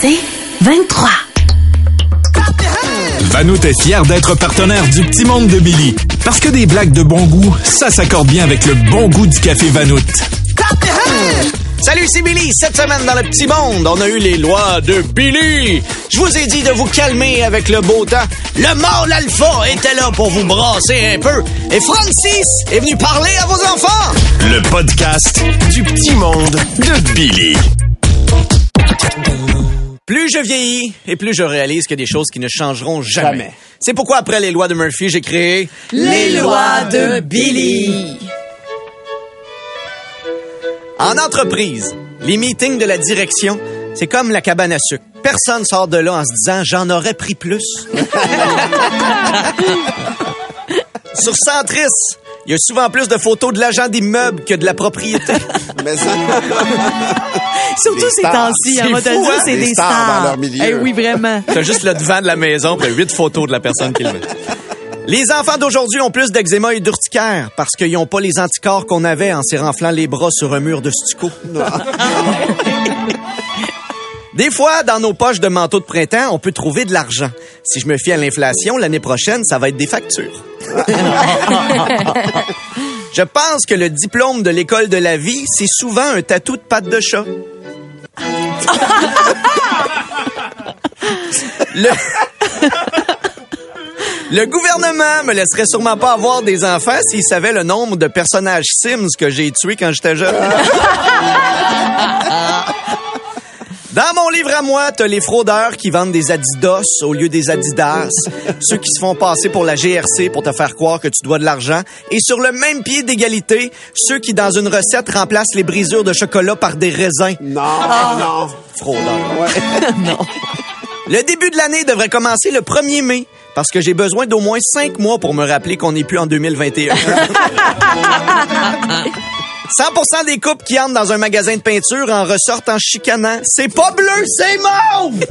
C'est 23. Vanout est fier d'être partenaire du Petit Monde de Billy. Parce que des blagues de bon goût, ça s'accorde bien avec le bon goût du café Vanout. Salut, c'est Billy. Cette semaine dans le petit monde, on a eu les lois de Billy. Je vous ai dit de vous calmer avec le beau temps. Le mâle alpha était là pour vous brasser un peu. Et Francis est venu parler à vos enfants. Le podcast du Petit Monde de Billy. Plus je vieillis et plus je réalise que des choses qui ne changeront jamais. Jamais. C'est pourquoi après les lois de Murphy, j'ai créé Les lois de Billy. En entreprise, les meetings de la direction, c'est comme la cabane à sucre. Personne sort de là en se disant j'en aurais pris plus. Sur Centris, il y a souvent plus de photos de l'agent d'immeuble que de la propriété. Mais ça, Surtout ces temps-ci, hein, on va te dire, hein? c'est Des des stars stars. dans leur milieu. Eh oui, vraiment. T'as juste le devant de la maison, puis huit photos de la personne qui le met. Les enfants d'aujourd'hui ont plus d'eczéma et d'urticaire parce qu'ils n'ont pas les anticorps qu'on avait en s'y renflant les bras sur un mur de stucco. Des fois, dans nos poches de manteau de printemps, on peut trouver de l'argent. Si je me fie à l'inflation, l'année prochaine, ça va être des factures. je pense que le diplôme de l'école de la vie, c'est souvent un tatou de patte de chat. Le... Le gouvernement me laisserait sûrement pas avoir des enfants s'il savait le nombre de personnages Sims que j'ai tués quand j'étais jeune. Dans mon livre à moi, t'as les fraudeurs qui vendent des Adidas au lieu des Adidas, ceux qui se font passer pour la GRC pour te faire croire que tu dois de l'argent, et sur le même pied d'égalité, ceux qui dans une recette remplacent les brisures de chocolat par des raisins. non, non. Fraudeurs. Le début de l'année devrait commencer le 1er mai parce que j'ai besoin d'au moins cinq mois pour me rappeler qu'on n'est plus en 2021. 100% des couples qui entrent dans un magasin de peinture en ressortent en chicanant. C'est pas bleu, c'est mauve!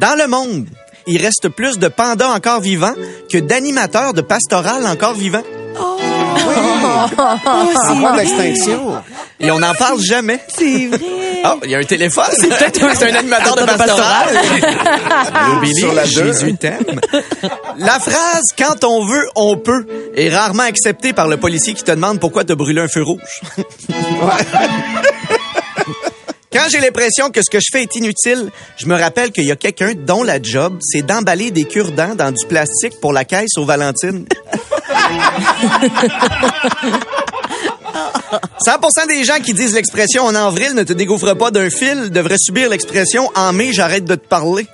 Dans le monde, il reste plus de pandas encore vivants que d'animateurs de pastoral encore vivants. En voie d'extinction. Et on n'en parle jamais. C'est vrai. Oh, il y a un téléphone. C'est peut-être un, animateur de pastoral. Billy, Sur la deux. Jésus t'aime. La phrase « quand on veut, on peut » est rarement acceptée par le policier qui te demande pourquoi t'as brûlé un feu rouge. Quand j'ai l'impression que ce que je fais est inutile, je me rappelle qu'il y a quelqu'un dont la job, c'est d'emballer des cure-dents dans du plastique pour la caisse aux Valentines. 100% des gens qui disent l'expression en avril ne te dégoufre pas d'un fil devraient subir l'expression en mai j'arrête de te parler.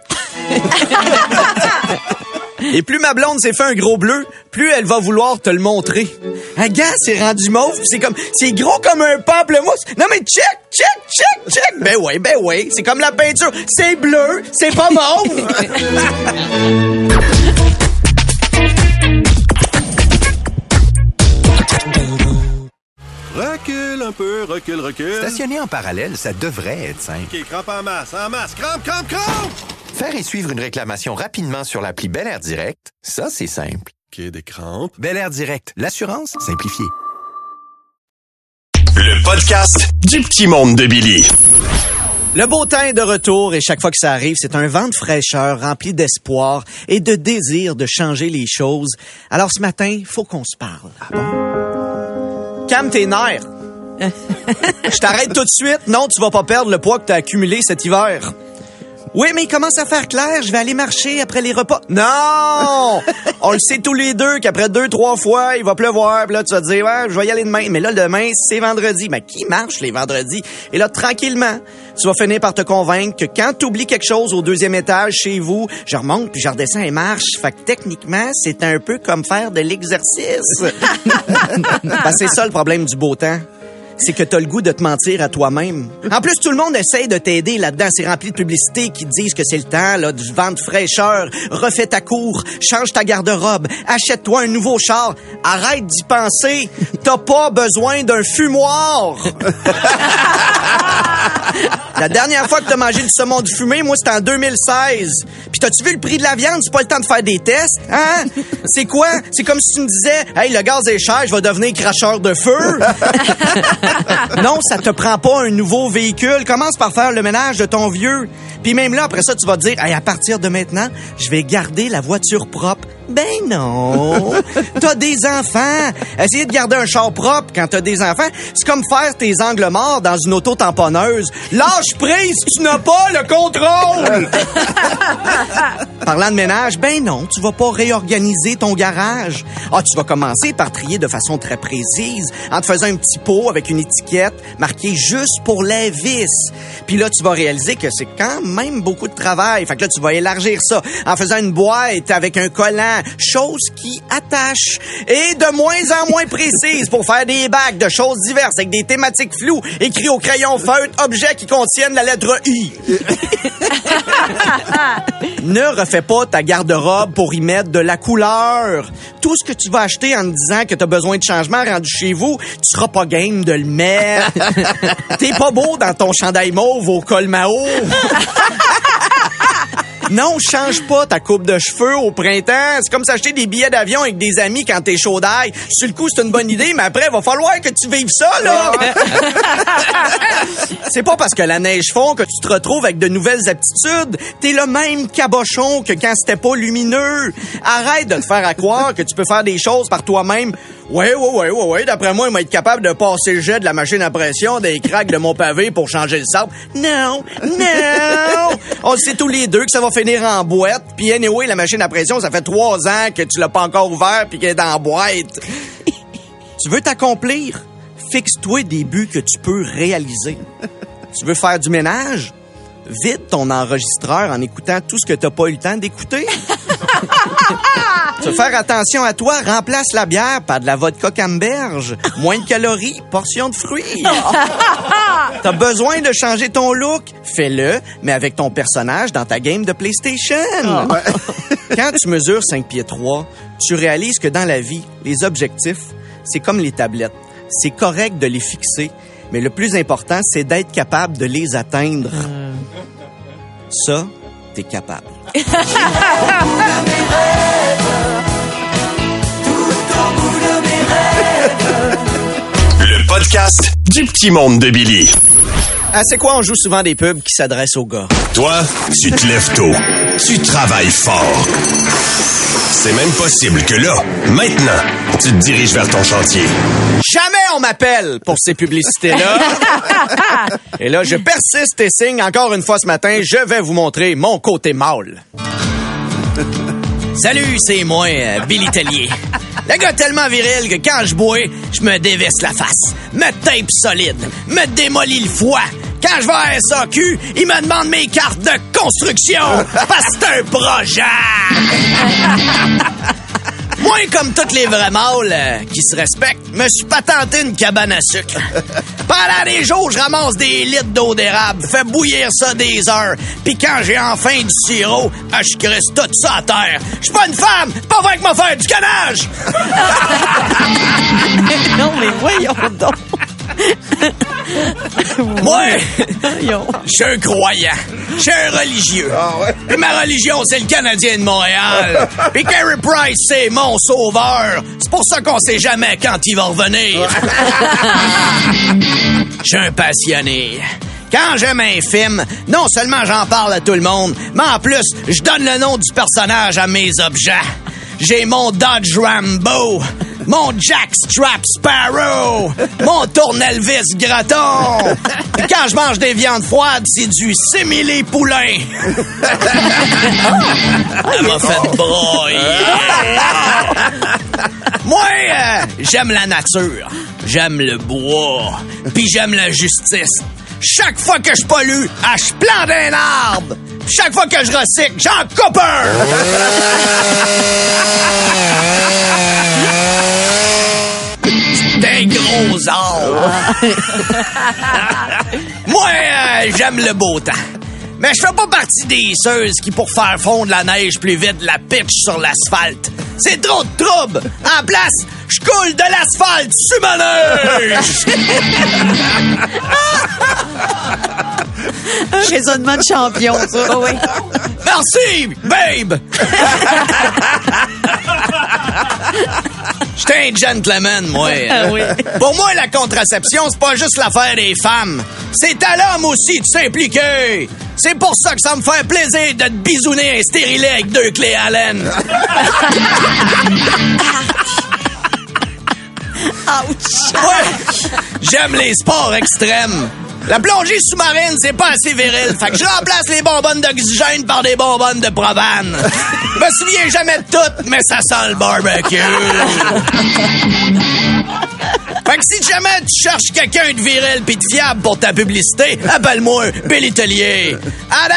Et plus ma blonde s'est fait un gros bleu, plus elle va vouloir te le montrer. Un gars, c'est rendu mauve, c'est comme, c'est gros comme un pamplemousse. Non mais check, check, check, check. Ben ouais, ben ouais, c'est comme la peinture. C'est bleu, c'est pas mauve. Recule un peu, recule, recule. Stationner en parallèle, ça devrait être simple. OK, crampe en masse, en masse, crampe, crampe, crampe! Faire et suivre une réclamation rapidement sur l'appli Bel Air Direct, ça, c'est simple. OK, des crampes. Bel Air Direct, l'assurance simplifiée. Le podcast du Petit Monde de Billy. Le beau temps est de retour et chaque fois que ça arrive, c'est un vent de fraîcheur rempli d'espoir et de désir de changer les choses. Alors ce matin, faut qu'on se parle. Ah bon? Calme tes nerfs. Je t'arrête tout de suite. Non, tu vas pas perdre le poids que t'as accumulé cet hiver. Oui, mais il commence à faire clair. Je vais aller marcher après les repas. Non! On le sait tous les deux qu'après deux, trois fois, il va pleuvoir. Puis là, tu vas te dire, ouais, je vais y aller demain. Mais là, demain, c'est vendredi. Mais qui marche les vendredis? Et là, tranquillement, tu vas finir par te convaincre que quand tu oublies quelque chose au deuxième étage chez vous, je remonte puis je redescends et marche. Fait que techniquement, c'est un peu comme faire de l'exercice. Ben, c'est ça le problème du beau temps. C'est que t'as le goût de te mentir à toi-même. En plus, tout le monde essaye de t'aider là-dedans. C'est rempli de publicités qui disent que c'est le temps là, du vent de fraîcheur. Refais ta cour, change ta garde-robe, achète-toi un nouveau char. Arrête d'y penser. T'as pas besoin d'un fumoir. La dernière fois que t'as mangé du saumon du fumé, moi, c'était en 2016. Puis t'as-tu vu le prix de la viande? C'est pas le temps de faire des tests, hein? C'est quoi? C'est comme si tu me disais, hey, le gaz est cher, je vais devenir cracheur de feu. non, ça te prend pas un nouveau véhicule. Commence par faire le ménage de ton vieux. Puis même là, après ça, tu vas te dire, hey, à partir de maintenant, je vais garder la voiture propre. Ben non. T'as des enfants. Essayer de garder un char propre quand t'as des enfants, c'est comme faire tes angles morts dans une auto tamponneuse. Lâche prise, tu n'as pas le contrôle. Parlant de ménage, ben non, tu vas pas réorganiser ton garage. Ah, tu vas commencer par trier de façon très précise, en te faisant un petit pot avec une étiquette marquée juste pour les vis. Puis là, tu vas réaliser que c'est quand même beaucoup de travail. Fait que là, tu vas élargir ça en faisant une boîte avec un collant, chose qui attache et de moins en moins précise pour faire des bacs de choses diverses avec des thématiques floues écrits au crayon feutre, objets qui contiennent la lettre I. ne refais pas ta garde-robe pour y mettre de la couleur. Tout ce que tu vas acheter en te disant que tu as besoin de changement rendu chez vous, tu seras pas game de le mettre. T'es pas beau dans ton chandail mauve au col Mao. Non, change pas ta coupe de cheveux au printemps. C'est comme s'acheter des billets d'avion avec des amis quand t'es chaud d'ail. Sur le coup, c'est une bonne idée, mais après, il va falloir que tu vives ça, là. c'est pas parce que la neige fond que tu te retrouves avec de nouvelles aptitudes. T'es le même cabochon que quand c'était pas lumineux. Arrête de te faire à croire que tu peux faire des choses par toi-même. Ouais, ouais, ouais, ouais, ouais. D'après moi, il va être capable de passer le jet de la machine à pression des craques de mon pavé pour changer le sable. Non, non. On sait tous les deux que ça va finir en boîte. Puis anyway, la machine à pression, ça fait trois ans que tu l'as pas encore ouvert puis qu'elle est en boîte. tu veux t'accomplir? Fixe-toi des buts que tu peux réaliser. tu veux faire du ménage? Vide ton enregistreur en écoutant tout ce que t'as pas eu le temps d'écouter. tu veux faire attention à toi, remplace la bière par de la vodka camberge. Moins de calories, portion de fruits. T'as besoin de changer ton look? Fais-le, mais avec ton personnage dans ta game de PlayStation. Quand tu mesures 5 pieds 3, tu réalises que dans la vie, les objectifs, c'est comme les tablettes. C'est correct de les fixer, mais le plus important, c'est d'être capable de les atteindre. Ça, t'es capable. Le podcast du petit monde de Billy. Ah, c'est quoi, on joue souvent des pubs qui s'adressent aux gars. Toi, tu te lèves tôt. Tu travailles fort. C'est même possible que là, maintenant, tu te diriges vers ton chantier. Jamais on m'appelle pour ces publicités-là. Et là, je persiste et signe encore une fois ce matin, je vais vous montrer mon côté mâle. Salut, c'est moi, euh, Billy Tellier. Le gars tellement viril que quand je bois, je me dévisse la face, me tape solide, me démolis le foie. Quand je vais à SAQ, ils me demandent mes cartes de construction parce que c'est un projet. Moi, comme tous les vrais mâles euh, qui se respectent, me suis patenté une cabane à sucre. Pendant des jours, je ramasse des litres d'eau d'érable, fais bouillir ça des heures, puis quand j'ai enfin du sirop, ah, je crisse tout ça à terre. Je suis pas une femme, c'est pas vrai que m'a faire du canage! non, mais voyons donc. Moi, je suis un croyant. Je suis un religieux. Puis ma religion, c'est le Canadien de Montréal. Puis Carey Price, c'est mon sauveur. C'est pour ça qu'on sait jamais quand il va revenir. Je suis un passionné. Quand j'aime un film, non seulement j'en parle à tout le monde, mais en plus, je donne le nom du personnage à mes objets. J'ai mon Dodge Rambo, mon Jack Strap Sparrow, mon Tournelvis Graton. Puis quand je mange des viandes froides, c'est du simili poulain. Ça m'a fait broyer. Moi, euh, j'aime la nature, j'aime le bois, puis j'aime la justice. Chaque fois que je pollue, ah, je plante un arbre. Chaque fois que je recycle, j'en coupe un. Moi, euh, j'aime le beau temps. Mais je fais pas partie des ceux qui, pour faire fondre la neige plus vite, la pitch sur l'asphalte. C'est trop de trouble. En place, je coule de l'asphalte sur ma neige. Un raisonnement de champion, ça. Oui. Merci, babe! J'étais un gentleman, moi. Ah oui. Pour moi, la contraception, c'est pas juste l'affaire des femmes. C'est à l'homme aussi de s'impliquer. C'est pour ça que ça me fait plaisir de te bisouner un stérilet avec deux clés Allen. Ouais, j'aime les sports extrêmes. La plongée sous-marine, c'est pas assez viril. Fait que je remplace les bonbonnes d'oxygène par des bonbonnes de provane. Je me souviens jamais de tout, mais ça sent le barbecue. Fait que si jamais tu cherches quelqu'un de viril pis de fiable pour ta publicité, appelle-moi Billy Tellier. À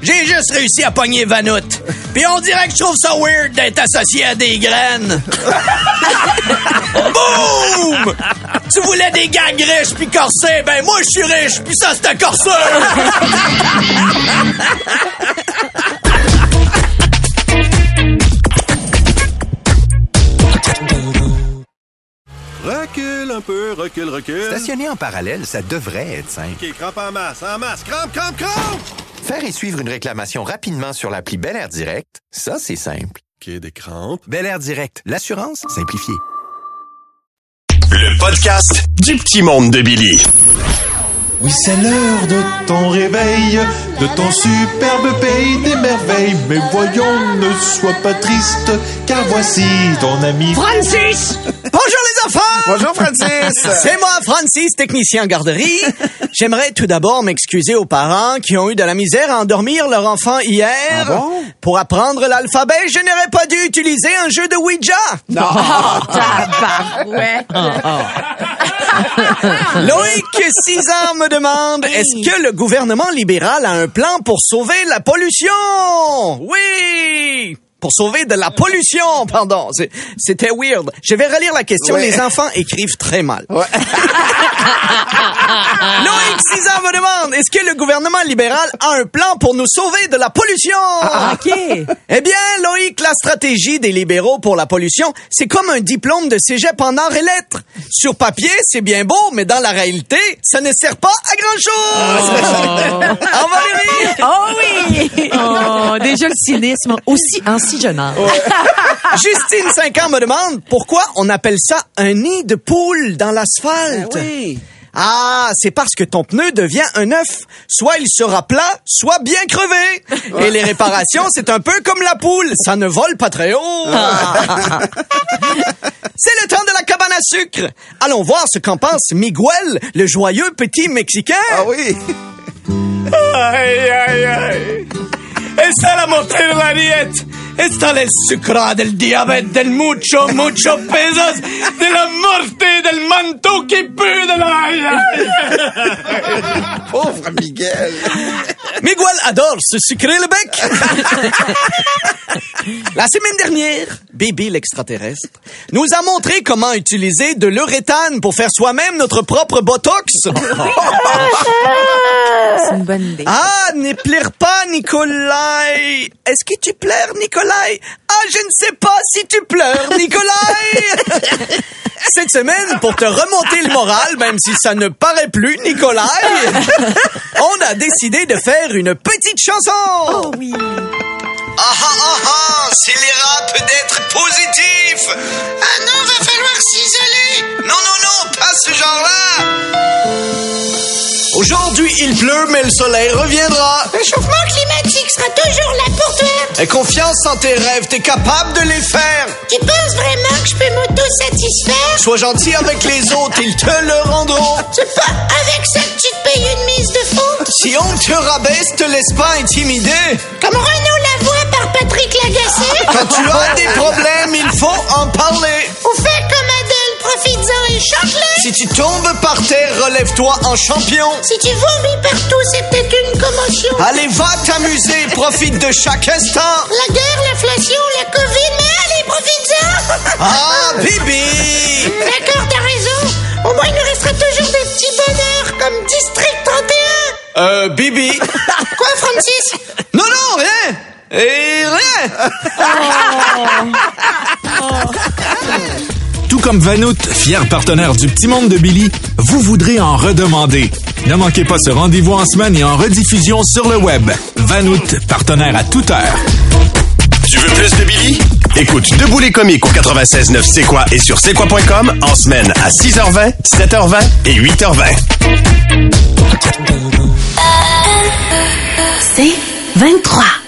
j'ai juste réussi à pogner Vanout. Puis on dirait que je trouve ça weird d'être associé à des graines. Boum! Tu voulais des gangs riches puis corsés, ben moi je suis riche puis ça c'est un corseur. Recule un peu, recule, recule. Stationner en parallèle, ça devrait être simple. OK, crampe en masse, en masse. Crampe, crampe, crampe! Faire et suivre une réclamation rapidement sur l'appli Bel Air Direct, ça, c'est simple. OK, des crampes. Bel Air Direct, l'assurance simplifiée. Le podcast du petit monde de Billy. Oui, c'est l'heure de ton réveil, de ton superbe pays des merveilles. Mais voyons, ne sois pas triste, car voici ton ami Francis! Bonjour les enfants! Bonjour, Francis. C'est moi, Francis, technicien en garderie. J'aimerais tout d'abord m'excuser aux parents qui ont eu de la misère à endormir leur enfant hier. Ah bon? Pour apprendre l'alphabet, je n'aurais pas dû utiliser un jeu de Ouija. Non. Ouais. Loïc, 6 ans, me demande, est-ce que le gouvernement libéral a un plan pour sauver la pollution? Oui! Pour sauver de la pollution, pardon. C'était weird. Je vais relire la question. Ouais. Les enfants écrivent très mal. Ouais. Loïc, 6 ans, me demande, est-ce que le gouvernement libéral a un plan pour nous sauver de la pollution? OK. Eh bien, Loïc, la stratégie des libéraux pour la pollution, c'est comme un diplôme de cégep en arts et lettres. Sur papier, c'est bien beau, mais dans la réalité, ça ne sert pas à grand-chose. Au revoir, Valérie. Oh oui! Oh, déjà le cynisme aussi en si jeune âge. Justine, 5 ans, me demande pourquoi on appelle ça un nid de poule dans l'asphalte. oui. Ah, c'est parce que ton pneu devient un œuf. Soit il sera plat, soit bien crevé. Et les réparations, c'est un peu comme la poule. Ça ne vole pas très haut. c'est le temps de la cabane à sucre. Allons voir ce qu'en pense Miguel, le joyeux petit Mexicain. Ah oui. Ay, ay, ay. Esta es la montée de la dieta. Esta es el sucra del diabète, del mucho, mucho pesos, de la muerte, del manteau qui pue de la... Pauvre Miguel. Miguel adore se sucrer le bec. La semaine dernière, Bibi l'extraterrestre nous a montré comment utiliser de l'uréthane pour faire soi-même notre propre botox. C'est une bonne idée. Ah, ne pleure pas, Nicolai. Est-ce que tu pleures, Nicolai? Ah, je ne sais pas si tu pleures, Nicolai. Cette semaine, pour te remonter le moral, même si ça ne paraît plus, Nicolai, on a décidé de faire une petite chanson. Oh oui. Ah ah ah ah, c'est les rap d'être positif. Ah non, va falloir s'isoler. Non, non, non, pas ce genre-là. Aujourd'hui, il pleut, mais le soleil reviendra. Le changement climatique sera toujours là pour toi. Aie confiance en tes rêves, t'es capable de les faire. Tu penses vraiment que je peux m'auto-satisfaire? Sois gentil avec les autres, ils te le rendront. C'est pas avec ça que tu te payes une mise de faux. Si on te rabaisse, te laisse pas intimider. Comme Renaud Lavoie par Patrick Lagacé? Quand tu as des problèmes, il faut en parler. Profites-en et chante-les. Si tu tombes par terre, relève-toi en champion. Si tu vomis partout, c'est peut-être une commotion. Allez, va t'amuser, profite de chaque instant. La guerre, l'inflation, la Covid, mais allez, profites-en. Ah, Bibi D'accord, t'as raison. Au moins, il nous restera toujours des petits bonheurs comme District 31. Euh, Bibi. Quoi, Francis? Non, non, rien. Et rien. Tout comme Vanout, fier partenaire du Petit Monde de Billy, vous voudrez en redemander. Ne manquez pas ce rendez-vous en semaine et en rediffusion sur le web. Vanout, partenaire à toute heure. Tu veux plus de Billy? Écoute Debout les comiques au 96.9 C'est quoi et sur c'est quoi.com en semaine à 6h20, 7h20 et 8h20. C'est 23.